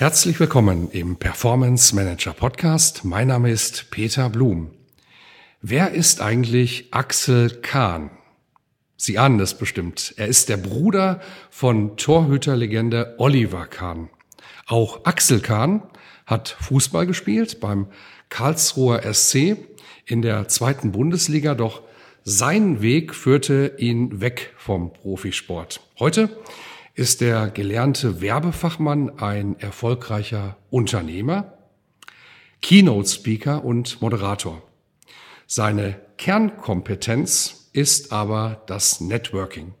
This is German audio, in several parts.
Herzlich willkommen im Performance Manager Podcast. Mein Name ist Peter Blum. Wer ist eigentlich Axel Kahn? Sie ahnen es bestimmt. Er ist der Bruder von Torhüterlegende Oliver Kahn. Auch Axel Kahn hat Fußball gespielt beim Karlsruher SC in der zweiten Bundesliga, doch sein Weg führte ihn weg vom Profisport. Heute ist der gelernte Werbefachmann ein erfolgreicher Unternehmer, Keynote-Speaker und Moderator. Seine Kernkompetenz ist aber das Networking.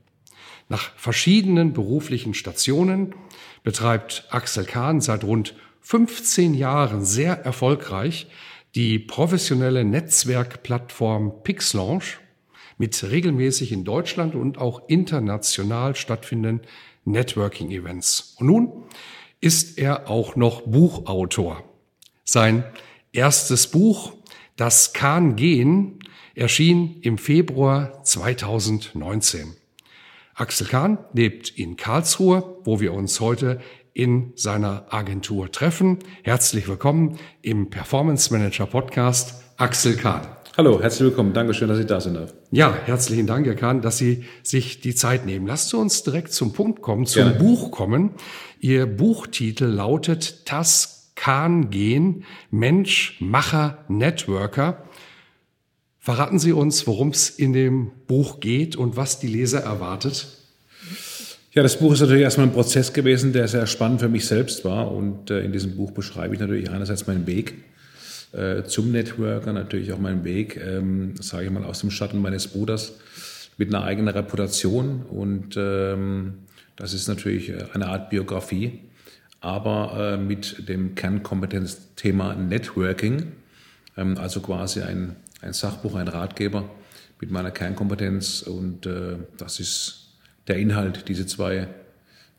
Nach verschiedenen beruflichen Stationen betreibt Axel Kahn seit rund 15 Jahren sehr erfolgreich die professionelle Netzwerkplattform PixLaunch mit regelmäßig in Deutschland und auch international stattfindenden Networking-Events. Und nun ist er auch noch Buchautor. Sein erstes Buch, Das kann gehen, erschien im Februar 2019. Axel Kahn lebt in Karlsruhe, wo wir uns heute in seiner Agentur treffen. Herzlich willkommen im Performance Manager Podcast, Axel Kahn. Hallo, herzlich willkommen. Dankeschön, dass ich da sein darf. Ja, herzlichen Dank, Herr Kahn, dass Sie sich die Zeit nehmen. Lasst uns direkt zum Punkt kommen, zum Gerne. Buch kommen. Ihr Buchtitel lautet Tas Kahn gehen, Mensch, Macher, Networker. Verraten Sie uns, worum es in dem Buch geht und was die Leser erwartet? Ja, das Buch ist natürlich erstmal ein Prozess gewesen, der sehr spannend für mich selbst war. Und äh, in diesem Buch beschreibe ich natürlich einerseits meinen Weg äh, zum Networker, natürlich auch meinen Weg, ähm, sage ich mal, aus dem Schatten meines Bruders mit einer eigenen Reputation. Und ähm, das ist natürlich äh, eine Art Biografie, aber äh, mit dem Kernkompetenzthema Networking, ähm, also quasi ein, ein Sachbuch, ein Ratgeber mit meiner Kernkompetenz. Und äh, das ist der Inhalt, diese zwei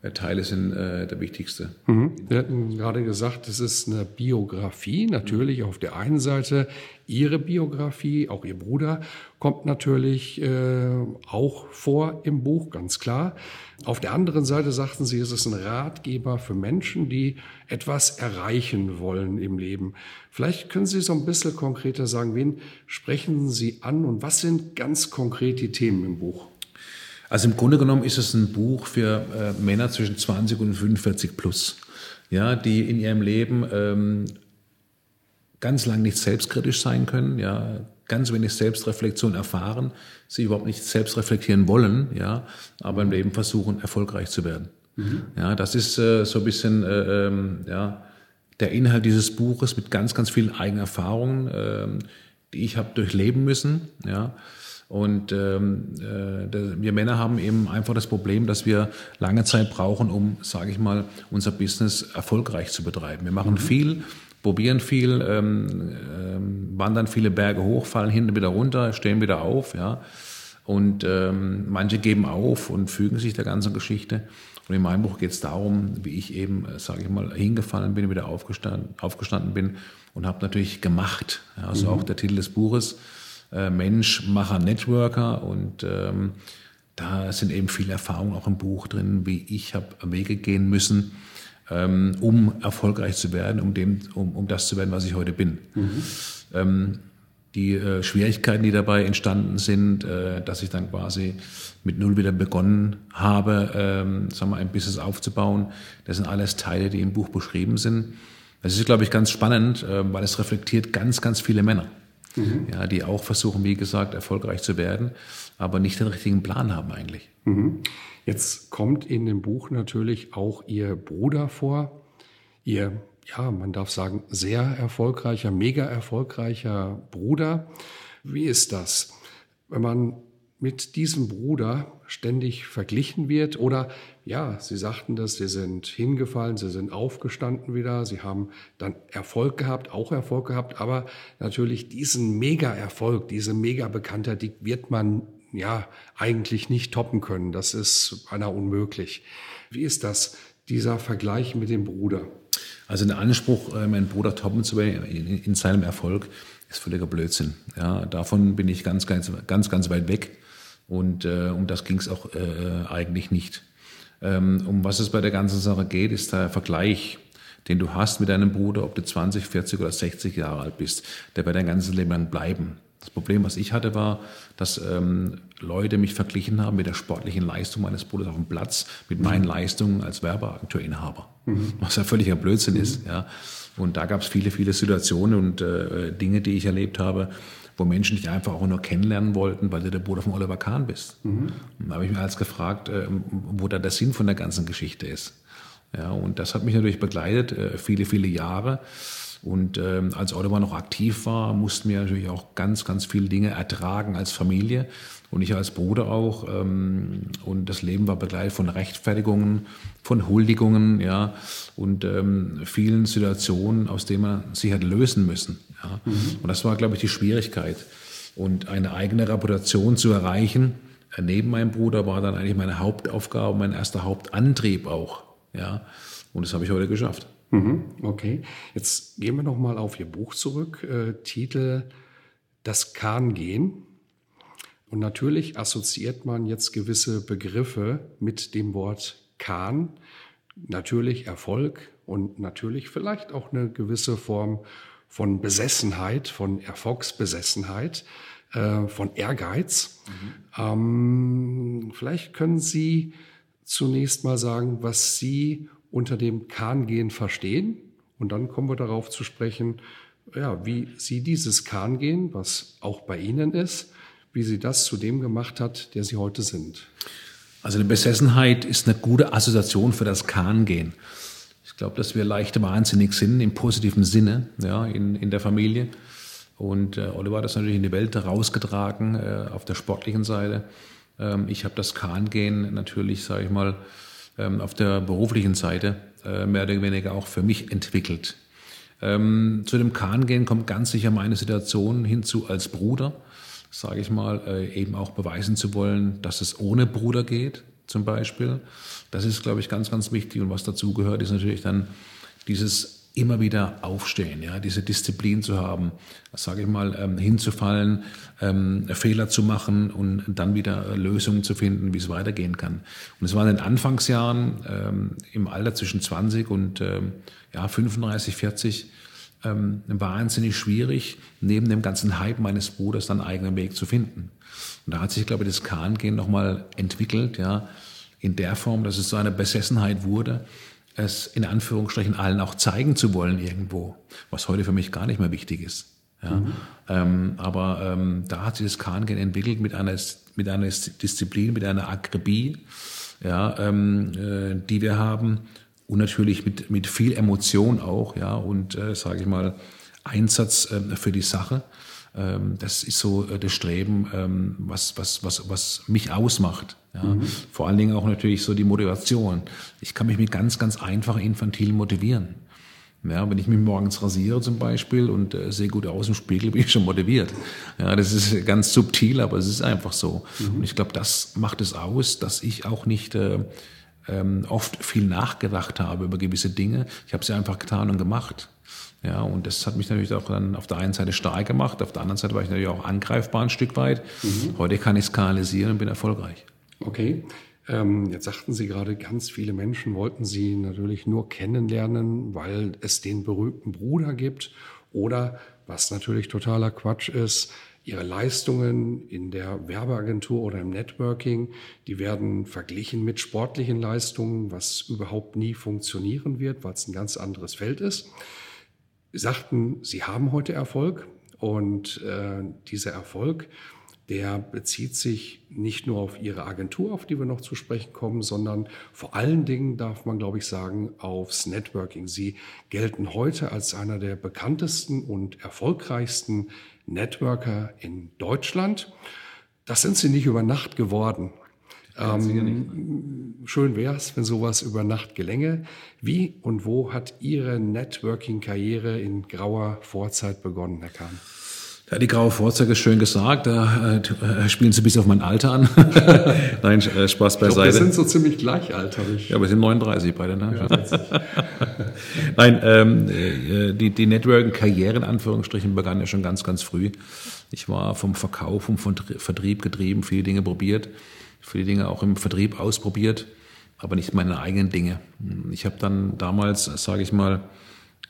Teile sind äh, der wichtigste. Mhm. Wir hatten gerade gesagt, es ist eine Biografie. Natürlich auf der einen Seite Ihre Biografie, auch Ihr Bruder kommt natürlich äh, auch vor im Buch, ganz klar. Auf der anderen Seite sagten Sie, es ist ein Ratgeber für Menschen, die etwas erreichen wollen im Leben. Vielleicht können Sie so ein bisschen konkreter sagen, wen sprechen Sie an und was sind ganz konkret die Themen im Buch? Also im Grunde genommen ist es ein Buch für äh, Männer zwischen 20 und 45 plus, ja, die in ihrem Leben ähm, ganz lang nicht selbstkritisch sein können, ja, ganz wenig Selbstreflexion erfahren, sie überhaupt nicht selbst reflektieren wollen, ja, aber im Leben versuchen, erfolgreich zu werden. Mhm. Ja, das ist äh, so ein bisschen, äh, ähm, ja, der Inhalt dieses Buches mit ganz, ganz vielen eigenen Erfahrungen, äh, die ich habe durchleben müssen, ja. Und ähm, äh, wir Männer haben eben einfach das Problem, dass wir lange Zeit brauchen, um, sage ich mal, unser Business erfolgreich zu betreiben. Wir machen mhm. viel, probieren viel, ähm, ähm, wandern viele Berge hoch, fallen hinten wieder runter, stehen wieder auf, ja. Und ähm, manche geben auf und fügen sich der ganzen Geschichte. Und in meinem Buch geht es darum, wie ich eben, äh, sage ich mal, hingefallen bin, wieder aufgestanden, aufgestanden bin und habe natürlich gemacht. Ja, also mhm. auch der Titel des Buches äh, Mensch, Macher, Networker und ähm, da sind eben viele Erfahrungen auch im Buch drin, wie ich habe Wege gehen müssen, ähm, um erfolgreich zu werden, um, dem, um, um das zu werden, was ich heute bin. Mhm. Ähm, die äh, Schwierigkeiten, die dabei entstanden sind, äh, dass ich dann quasi mit Null wieder begonnen habe, ähm, sagen wir, ein Business aufzubauen, das sind alles Teile, die im Buch beschrieben sind. Das ist, glaube ich, ganz spannend, äh, weil es reflektiert ganz, ganz viele Männer mhm. ja, die auch versuchen, wie gesagt, erfolgreich zu werden, aber nicht den richtigen Plan haben eigentlich. Mhm. Jetzt kommt in dem Buch natürlich auch Ihr Bruder vor, Ihr, ja, man darf sagen, sehr erfolgreicher, mega erfolgreicher Bruder. Wie ist das, wenn man mit diesem Bruder ständig verglichen wird oder ja, Sie sagten das, Sie sind hingefallen, Sie sind aufgestanden wieder, Sie haben dann Erfolg gehabt, auch Erfolg gehabt, aber natürlich diesen Mega-Erfolg, diese Mega-Bekanntheit, die wird man ja eigentlich nicht toppen können. Das ist einer unmöglich. Wie ist das, dieser Vergleich mit dem Bruder? Also der Anspruch, äh, meinen Bruder toppen zu werden in seinem Erfolg, ist völliger Blödsinn. Ja, davon bin ich ganz, ganz, ganz, ganz weit weg. Und äh, um das ging es auch äh, eigentlich nicht. Ähm, um was es bei der ganzen Sache geht, ist der Vergleich, den du hast mit deinem Bruder, ob du 20, 40 oder 60 Jahre alt bist, der wird dein ganzes Leben lang bleiben. Das Problem, was ich hatte, war, dass ähm, Leute mich verglichen haben mit der sportlichen Leistung meines Bruders auf dem Platz, mit meinen Leistungen als Werbeagenturinhaber. Mhm. Was ja völliger Blödsinn mhm. ist. Ja. Und da gab es viele, viele Situationen und äh, Dinge, die ich erlebt habe, wo Menschen dich einfach auch nur kennenlernen wollten, weil du der Bruder von Oliver Kahn bist. Mhm. Da habe ich mir als gefragt, äh, wo da der Sinn von der ganzen Geschichte ist. Ja, und das hat mich natürlich begleitet, äh, viele, viele Jahre. Und ähm, als Oliver noch aktiv war, mussten wir natürlich auch ganz, ganz viele Dinge ertragen als Familie und ich als Bruder auch. Ähm, und das Leben war begleitet von Rechtfertigungen, von Huldigungen, ja, und ähm, vielen Situationen, aus denen man sich hat lösen müssen. Ja. Mhm. Und das war, glaube ich, die Schwierigkeit. Und eine eigene Reputation zu erreichen, äh, neben meinem Bruder, war dann eigentlich meine Hauptaufgabe, mein erster Hauptantrieb auch. Ja. Und das habe ich heute geschafft. Mhm, okay, jetzt gehen wir noch mal auf Ihr Buch zurück. Äh, Titel Das Kahn-Gehen. Und natürlich assoziiert man jetzt gewisse Begriffe mit dem Wort Kahn. Natürlich Erfolg und natürlich vielleicht auch eine gewisse Form von Besessenheit, von Erfolgsbesessenheit, äh, von Ehrgeiz. Mhm. Ähm, vielleicht können Sie zunächst mal sagen, was Sie unter dem Kahn-Gehen verstehen. Und dann kommen wir darauf zu sprechen, ja, wie Sie dieses Kahn-Gehen, was auch bei Ihnen ist, wie Sie das zu dem gemacht hat, der Sie heute sind. Also eine Besessenheit ist eine gute Assoziation für das Kahn-Gehen. Ich glaube, dass wir leicht wahnsinnig sind im positiven Sinne ja, in, in der Familie. Und äh, Oliver hat das natürlich in die Welt rausgetragen äh, auf der sportlichen Seite. Ähm, ich habe das Kahn-Gehen natürlich, sage ich mal, auf der beruflichen Seite äh, mehr oder weniger auch für mich entwickelt. Ähm, zu dem Kahn gehen kommt ganz sicher meine Situation hinzu als Bruder, sage ich mal, äh, eben auch beweisen zu wollen, dass es ohne Bruder geht, zum Beispiel. Das ist, glaube ich, ganz, ganz wichtig. Und was dazu gehört, ist natürlich dann dieses immer wieder aufstehen, ja, diese Disziplin zu haben, sage ich mal, ähm, hinzufallen, ähm, Fehler zu machen und dann wieder Lösungen zu finden, wie es weitergehen kann. Und es war in den Anfangsjahren ähm, im Alter zwischen 20 und ähm, ja, 35, 40 ähm, wahnsinnig schwierig, neben dem ganzen Hype meines Bruders dann einen eigenen Weg zu finden. Und da hat sich, glaube ich, das Kahn-Gehen nochmal entwickelt, ja, in der Form, dass es so eine Besessenheit wurde, es in Anführungsstrichen allen auch zeigen zu wollen irgendwo, was heute für mich gar nicht mehr wichtig ist. Ja, mhm. ähm, aber ähm, da hat sich das Kahngehen entwickelt mit einer, mit einer Disziplin, mit einer Akribie, ja, ähm, äh, die wir haben und natürlich mit, mit viel Emotion auch, ja, und äh, sage ich mal Einsatz äh, für die Sache. Ähm, das ist so äh, das Streben, ähm, was, was, was, was mich ausmacht. Ja. Mhm. Vor allen Dingen auch natürlich so die Motivation. Ich kann mich mit ganz, ganz einfachen infantilen motivieren. Ja, wenn ich mich morgens rasiere zum Beispiel und äh, sehe gut aus im Spiegel, bin ich schon motiviert. Ja, das ist ganz subtil, aber es ist einfach so. Mhm. Und ich glaube, das macht es aus, dass ich auch nicht äh, ähm, oft viel nachgedacht habe über gewisse Dinge. Ich habe sie einfach getan und gemacht. Ja, und das hat mich natürlich auch dann auf der einen Seite stark gemacht, auf der anderen Seite war ich natürlich auch angreifbar ein Stück weit. Mhm. Heute kann ich kanalisieren und bin erfolgreich. Okay. Ähm, jetzt sagten Sie gerade, ganz viele Menschen wollten Sie natürlich nur kennenlernen, weil es den berühmten Bruder gibt oder, was natürlich totaler Quatsch ist, Ihre Leistungen in der Werbeagentur oder im Networking, die werden verglichen mit sportlichen Leistungen, was überhaupt nie funktionieren wird, weil es ein ganz anderes Feld ist sagten, sie haben heute Erfolg und äh, dieser Erfolg, der bezieht sich nicht nur auf Ihre Agentur, auf die wir noch zu sprechen kommen, sondern vor allen Dingen darf man, glaube ich, sagen, aufs Networking. Sie gelten heute als einer der bekanntesten und erfolgreichsten Networker in Deutschland. Das sind sie nicht über Nacht geworden. Ähm, schön wäre es, wenn sowas über Nacht gelänge. Wie und wo hat Ihre Networking-Karriere in grauer Vorzeit begonnen, Herr Kahn? Ja, die graue Vorzeit ist schön gesagt. Da äh, spielen Sie bis auf mein Alter an. Nein, äh, Spaß beiseite. Glaub, wir sind so ziemlich gleichalterig. Ja, wir sind 39 beide. Ne? Ja, Nein, ähm, äh, die, die Networking-Karriere in Anführungsstrichen begann ja schon ganz, ganz früh. Ich war vom Verkauf und vom Vertrieb getrieben, viele Dinge probiert viele Dinge auch im Vertrieb ausprobiert, aber nicht meine eigenen Dinge. Ich habe dann damals, sage ich mal,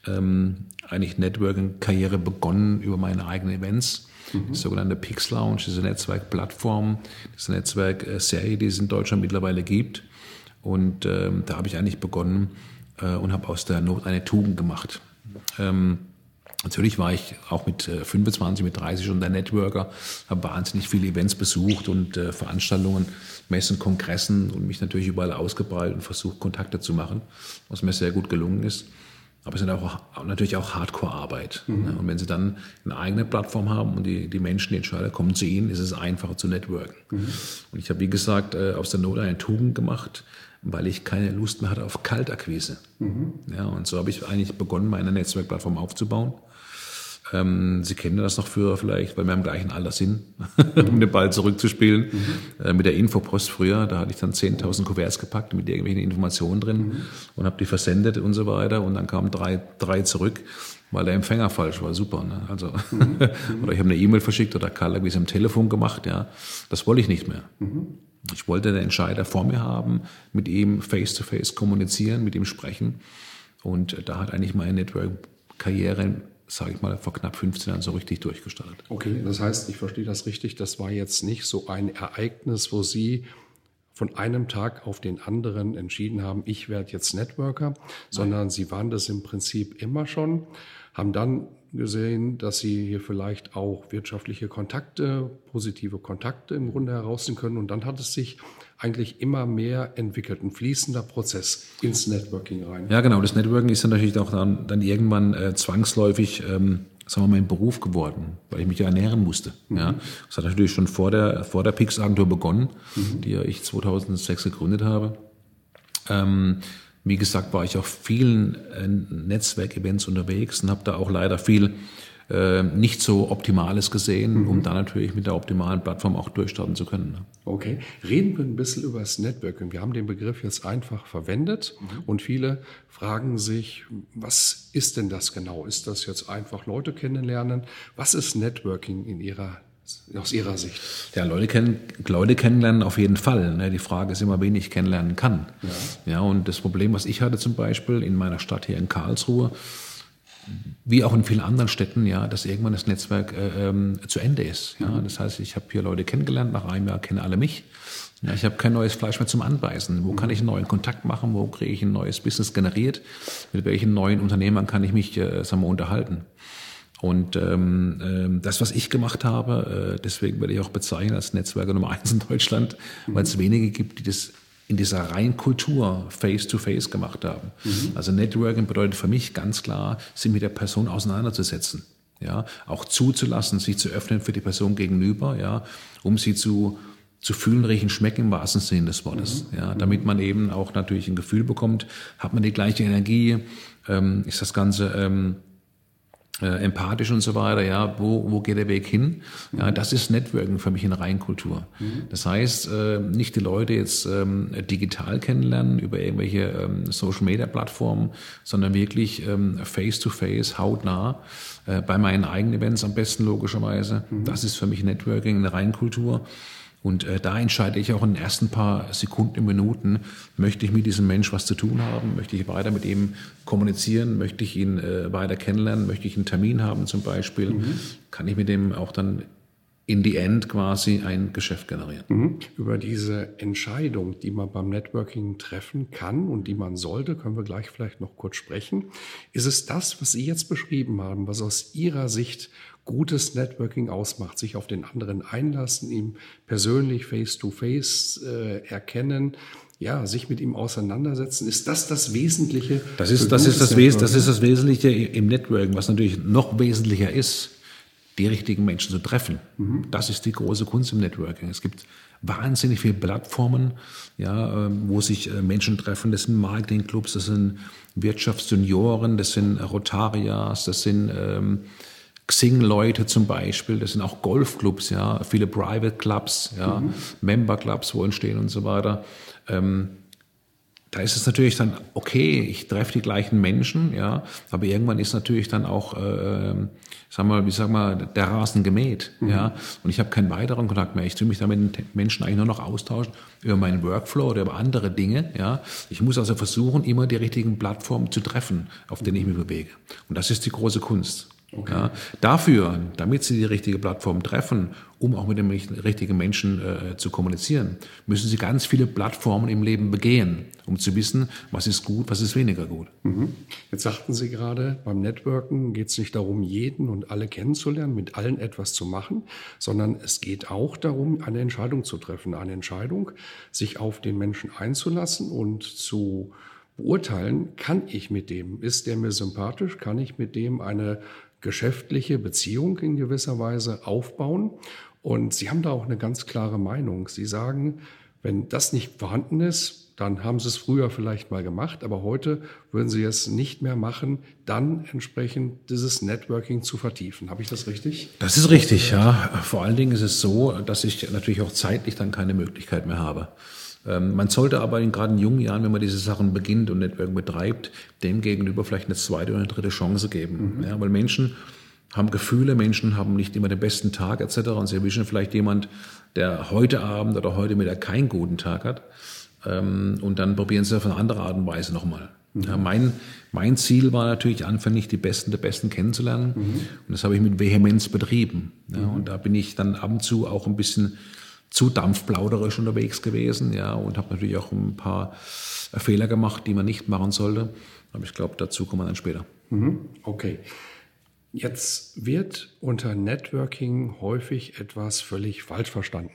ähm, eigentlich Networking-Karriere begonnen über meine eigenen Events. Mhm. Die sogenannte Pix Lounge, diese Netzwerkplattform, diese Netzwerkserie, die es in Deutschland mittlerweile gibt. Und ähm, da habe ich eigentlich begonnen äh, und habe aus der Not eine Tugend gemacht. Ähm, Natürlich war ich auch mit 25, äh, mit 30 schon der Networker, habe wahnsinnig viele Events besucht und äh, Veranstaltungen, Messen, Kongressen und mich natürlich überall ausgebreitet und versucht, Kontakte zu machen, was mir sehr gut gelungen ist. Aber es ist auch, natürlich auch Hardcore-Arbeit. Mhm. Ne? Und wenn Sie dann eine eigene Plattform haben und die, die Menschen, die Entscheider kommen zu Ihnen, ist es einfacher zu networken. Mhm. Und ich habe, wie gesagt, äh, aus der Not eine Tugend gemacht, weil ich keine Lust mehr hatte auf Kaltakquise. Mhm. Ja, und so habe ich eigentlich begonnen, meine Netzwerkplattform aufzubauen. Ähm, Sie kennen das noch früher vielleicht, weil wir im gleichen Alter sind, um den Ball zurückzuspielen. Mhm. Äh, mit der Infopost früher, da hatte ich dann 10.000 Kuverts gepackt mit irgendwelchen Informationen drin mhm. und habe die versendet und so weiter. Und dann kamen drei, drei zurück, weil der Empfänger falsch war. Super. Ne? Also, mhm. oder ich habe eine E-Mail verschickt oder Karl hat es am Telefon gemacht. Ja, Das wollte ich nicht mehr. Mhm. Ich wollte den Entscheider vor mir haben, mit ihm face-to-face -face kommunizieren, mit ihm sprechen. Und da hat eigentlich meine Network-Karriere sage ich mal, vor knapp 15 Jahren so richtig durchgestartet. Okay, das heißt, ich verstehe das richtig, das war jetzt nicht so ein Ereignis, wo Sie von einem Tag auf den anderen entschieden haben, ich werde jetzt Networker, Nein. sondern Sie waren das im Prinzip immer schon, haben dann gesehen, dass Sie hier vielleicht auch wirtschaftliche Kontakte, positive Kontakte im Grunde herausziehen können und dann hat es sich eigentlich immer mehr entwickelt, ein fließender Prozess ins Networking rein. Ja, genau. Das Networking ist dann natürlich auch dann, dann irgendwann äh, zwangsläufig, ähm, sagen wir mal, ein Beruf geworden, weil ich mich ja ernähren musste. Mhm. Ja. Das hat natürlich schon vor der, vor der Pix-Agentur begonnen, mhm. die ja ich 2006 gegründet habe. Ähm, wie gesagt, war ich auf vielen äh, Netzwerkevents unterwegs und habe da auch leider viel äh, nicht so Optimales gesehen, mhm. um dann natürlich mit der optimalen Plattform auch durchstarten zu können. Ne? Okay, reden wir ein bisschen über das Networking. Wir haben den Begriff jetzt einfach verwendet mhm. und viele fragen sich, was ist denn das genau? Ist das jetzt einfach Leute kennenlernen? Was ist Networking in Ihrer aus Ihrer Sicht? Ja, Leute, kennen, Leute kennenlernen auf jeden Fall. Ne? Die Frage ist immer, wen ich kennenlernen kann. Ja. ja, und das Problem, was ich hatte zum Beispiel in meiner Stadt hier in Karlsruhe, wie auch in vielen anderen Städten, ja, dass irgendwann das Netzwerk äh, ähm, zu Ende ist. Ja. Mhm. Das heißt, ich habe hier Leute kennengelernt, nach einem Jahr kennen alle mich. Ja, ich habe kein neues Fleisch mehr zum Anbeißen. Wo kann ich einen neuen Kontakt machen? Wo kriege ich ein neues Business generiert? Mit welchen neuen Unternehmern kann ich mich äh, sagen wir, unterhalten? Und ähm, ähm, das, was ich gemacht habe, äh, deswegen werde ich auch bezeichnen als Netzwerker Nummer eins in Deutschland, mhm. weil es wenige gibt, die das in dieser reinen Kultur face-to-face -face gemacht haben. Mhm. Also Networking bedeutet für mich ganz klar, sich mit der Person auseinanderzusetzen. Ja, auch zuzulassen, sich zu öffnen für die Person gegenüber, ja, um sie zu, zu fühlen, riechen, schmecken im wahrsten Sinne des Wortes. Mhm. Ja, damit man eben auch natürlich ein Gefühl bekommt, hat man die gleiche Energie, ähm, ist das Ganze ähm, äh, empathisch und so weiter, ja, wo, wo geht der Weg hin? Ja, das ist Networking für mich in Reinkultur. Mhm. Das heißt, äh, nicht die Leute jetzt ähm, digital kennenlernen über irgendwelche ähm, Social Media Plattformen, sondern wirklich ähm, face to face, hautnah, äh, bei meinen eigenen Events am besten logischerweise. Mhm. Das ist für mich Networking, eine Reinkultur. Und äh, da entscheide ich auch in den ersten paar Sekunden, Minuten, möchte ich mit diesem Mensch was zu tun haben, möchte ich weiter mit ihm kommunizieren, möchte ich ihn äh, weiter kennenlernen, möchte ich einen Termin haben zum Beispiel, mhm. kann ich mit dem auch dann in the end quasi ein Geschäft generieren. Mhm. Über diese Entscheidung, die man beim Networking treffen kann und die man sollte, können wir gleich vielleicht noch kurz sprechen. Ist es das, was Sie jetzt beschrieben haben, was aus Ihrer Sicht gutes Networking ausmacht, sich auf den anderen einlassen, ihm persönlich face-to-face äh, erkennen, ja, sich mit ihm auseinandersetzen. Ist das das Wesentliche? Das ist, das ist das, Wes das ist das Wesentliche im Networking, was natürlich noch wesentlicher ist. die richtigen Menschen zu treffen. Mhm. Das ist die große Kunst im Networking. Es gibt wahnsinnig viele Plattformen, ja, ähm, wo sich äh, Menschen treffen. Das sind Marketingclubs, das sind Wirtschaftsjunioren, das sind Rotarias, das sind ähm, Xing-Leute zum Beispiel, das sind auch Golfclubs, ja, viele Private Clubs, ja, mhm. Member Clubs, wo entstehen und so weiter. Ähm, da ist es natürlich dann okay, ich treffe die gleichen Menschen, ja, aber irgendwann ist natürlich dann auch, äh, sag mal, wie sag mal, der Rasen gemäht, mhm. ja, und ich habe keinen weiteren Kontakt mehr. Ich tue mich da mit den Menschen eigentlich nur noch austauschen über meinen Workflow oder über andere Dinge, ja. Ich muss also versuchen, immer die richtigen Plattformen zu treffen, auf denen ich mich bewege. Und das ist die große Kunst. Okay. Ja, dafür, damit Sie die richtige Plattform treffen, um auch mit dem richtigen Menschen äh, zu kommunizieren, müssen Sie ganz viele Plattformen im Leben begehen, um zu wissen, was ist gut, was ist weniger gut. Mhm. Jetzt sagten Sie gerade, beim Networken geht es nicht darum, jeden und alle kennenzulernen, mit allen etwas zu machen, sondern es geht auch darum, eine Entscheidung zu treffen. Eine Entscheidung, sich auf den Menschen einzulassen und zu beurteilen, kann ich mit dem, ist der mir sympathisch, kann ich mit dem eine geschäftliche Beziehung in gewisser Weise aufbauen. Und Sie haben da auch eine ganz klare Meinung. Sie sagen, wenn das nicht vorhanden ist, dann haben Sie es früher vielleicht mal gemacht, aber heute würden Sie es nicht mehr machen, dann entsprechend dieses Networking zu vertiefen. Habe ich das richtig? Das ist richtig, ja. Vor allen Dingen ist es so, dass ich natürlich auch zeitlich dann keine Möglichkeit mehr habe. Ähm, man sollte aber in, gerade in jungen Jahren, wenn man diese Sachen beginnt und Networking betreibt, dem gegenüber vielleicht eine zweite oder eine dritte Chance geben. Mhm. Ja, weil Menschen haben Gefühle, Menschen haben nicht immer den besten Tag etc. Und sie erwischen vielleicht jemand, der heute Abend oder heute Mittag keinen guten Tag hat. Ähm, und dann probieren sie auf eine andere Art und Weise nochmal. Mhm. Ja, mein, mein Ziel war natürlich anfänglich die Besten der Besten kennenzulernen. Mhm. Und das habe ich mit Vehemenz betrieben. Ja, mhm. Und da bin ich dann ab und zu auch ein bisschen zu dampfplauderisch unterwegs gewesen, ja, und habe natürlich auch ein paar Fehler gemacht, die man nicht machen sollte. Aber ich glaube, dazu kommen wir dann später. Mhm. Okay. Jetzt wird unter Networking häufig etwas völlig falsch verstanden.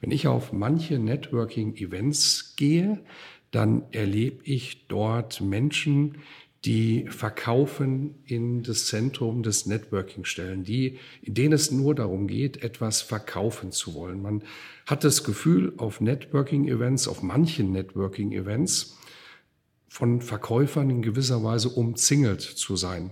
Wenn ich auf manche Networking-Events gehe, dann erlebe ich dort Menschen, die Verkaufen in das Zentrum des Networking stellen, die, in denen es nur darum geht, etwas verkaufen zu wollen. Man hat das Gefühl, auf Networking-Events, auf manchen Networking-Events, von Verkäufern in gewisser Weise umzingelt zu sein.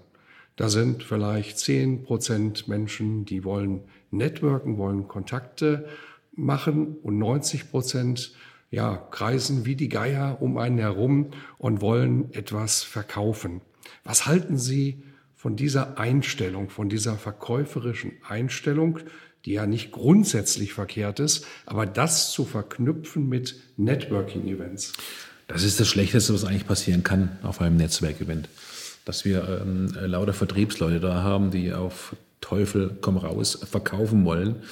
Da sind vielleicht zehn Prozent Menschen, die wollen networken, wollen Kontakte machen und 90 Prozent ja, kreisen wie die Geier um einen herum und wollen etwas verkaufen. Was halten Sie von dieser Einstellung, von dieser verkäuferischen Einstellung, die ja nicht grundsätzlich verkehrt ist, aber das zu verknüpfen mit Networking-Events? Das ist das Schlechteste, was eigentlich passieren kann auf einem Netzwerkevent. Dass wir ähm, lauter Vertriebsleute da haben, die auf Teufel komm raus verkaufen wollen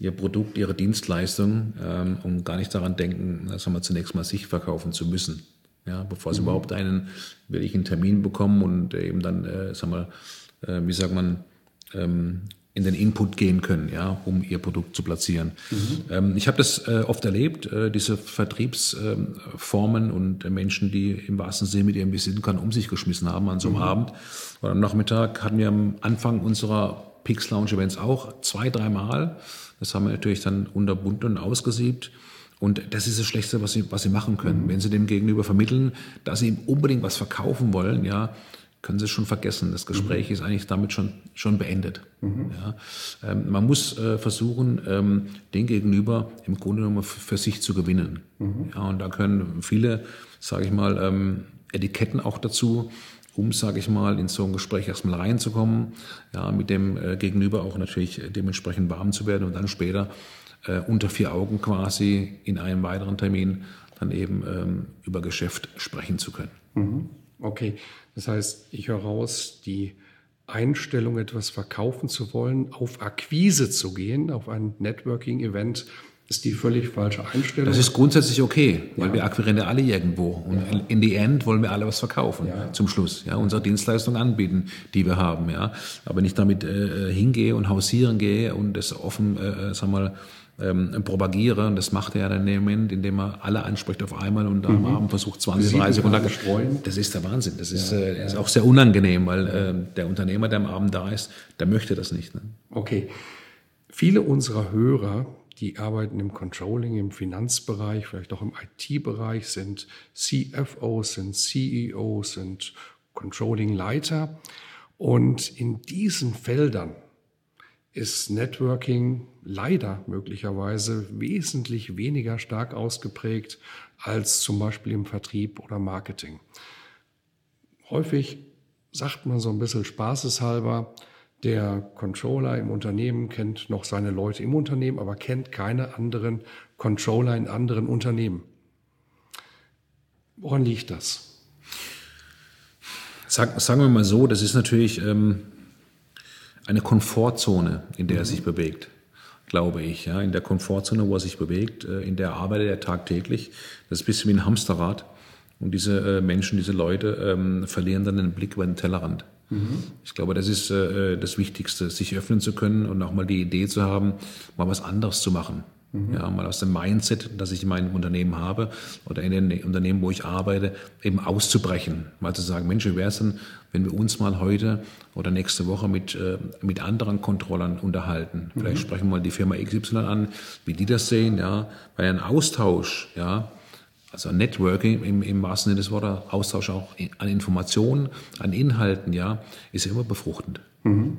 ihr Produkt, ihre Dienstleistung ähm, und gar nicht daran denken, sagen wir, zunächst mal sich verkaufen zu müssen. Ja, bevor sie mhm. überhaupt einen wirklichen Termin bekommen und eben dann, äh, sagen wir, äh, wie sagt man, ähm, in den Input gehen können, ja, um ihr Produkt zu platzieren. Mhm. Ähm, ich habe das äh, oft erlebt, äh, diese Vertriebsformen und äh, Menschen, die im wahrsten Sinne mit ihrem Visitenkarten um sich geschmissen haben an so einem mhm. Abend oder am Nachmittag hatten wir am Anfang unserer Pix Lounge Events auch zwei, dreimal das haben wir natürlich dann unterbunden und ausgesiebt. Und das ist das Schlechteste, was sie, was sie machen können. Mhm. Wenn sie dem Gegenüber vermitteln, dass sie ihm unbedingt was verkaufen wollen, ja, können sie es schon vergessen. Das Gespräch mhm. ist eigentlich damit schon, schon beendet. Mhm. Ja. Ähm, man muss äh, versuchen, ähm, den Gegenüber im Grunde genommen für, für sich zu gewinnen. Mhm. Ja, und da können viele, sage ich mal, ähm, Etiketten auch dazu um, sage ich mal, in so ein Gespräch erstmal reinzukommen, ja, mit dem äh, Gegenüber auch natürlich dementsprechend warm zu werden und dann später äh, unter vier Augen quasi in einem weiteren Termin dann eben ähm, über Geschäft sprechen zu können. Mhm. Okay, das heißt, ich höre raus, die Einstellung, etwas verkaufen zu wollen, auf Akquise zu gehen, auf ein Networking-Event ist die völlig falsche Einstellung. Das ist grundsätzlich okay, weil ja. wir akquirieren ja alle irgendwo. Und ja. in the end wollen wir alle was verkaufen ja. zum Schluss. Ja, unsere Dienstleistung anbieten, die wir haben. Ja, aber nicht damit äh, hingehe und hausieren gehe und das offen, äh, sag mal, ähm, propagiere. Und das macht er ja dann im Moment, indem er alle anspricht auf einmal und am Abend versucht 20, 30 Sekunden streuen. Das ist der Wahnsinn. Das ist, ja, äh, ist auch sehr unangenehm, weil äh, der Unternehmer, der am Abend da ist, der möchte das nicht. Ne? Okay. Viele unserer Hörer, die arbeiten im Controlling, im Finanzbereich, vielleicht auch im IT-Bereich, sind CFOs, sind CEOs, sind Controlling-Leiter. Und in diesen Feldern ist Networking leider möglicherweise wesentlich weniger stark ausgeprägt als zum Beispiel im Vertrieb oder Marketing. Häufig sagt man so ein bisschen spaßeshalber, der Controller im Unternehmen kennt noch seine Leute im Unternehmen, aber kennt keine anderen Controller in anderen Unternehmen. Woran liegt das? Sag, sagen wir mal so, das ist natürlich ähm, eine Komfortzone, in der mhm. er sich bewegt, glaube ich. Ja, in der Komfortzone, wo er sich bewegt, äh, in der arbeitet er tagtäglich. Das ist ein bisschen wie ein Hamsterrad. Und diese äh, Menschen, diese Leute ähm, verlieren dann den Blick über den Tellerrand. Mhm. Ich glaube, das ist äh, das Wichtigste, sich öffnen zu können und auch mal die Idee zu haben, mal was anderes zu machen. Mhm. Ja, mal aus dem Mindset, das ich in meinem Unternehmen habe oder in den Unternehmen, wo ich arbeite, eben auszubrechen. Mal zu sagen, Mensch, wie wäre es denn, wenn wir uns mal heute oder nächste Woche mit, äh, mit anderen Controllern unterhalten? Vielleicht mhm. sprechen wir mal die Firma XY an, wie die das sehen, ja, weil ein Austausch, ja, also Networking im, im wahrsten Sinne des Wortes, Austausch auch an Informationen, an Inhalten, ja, ist ja immer befruchtend. Mhm.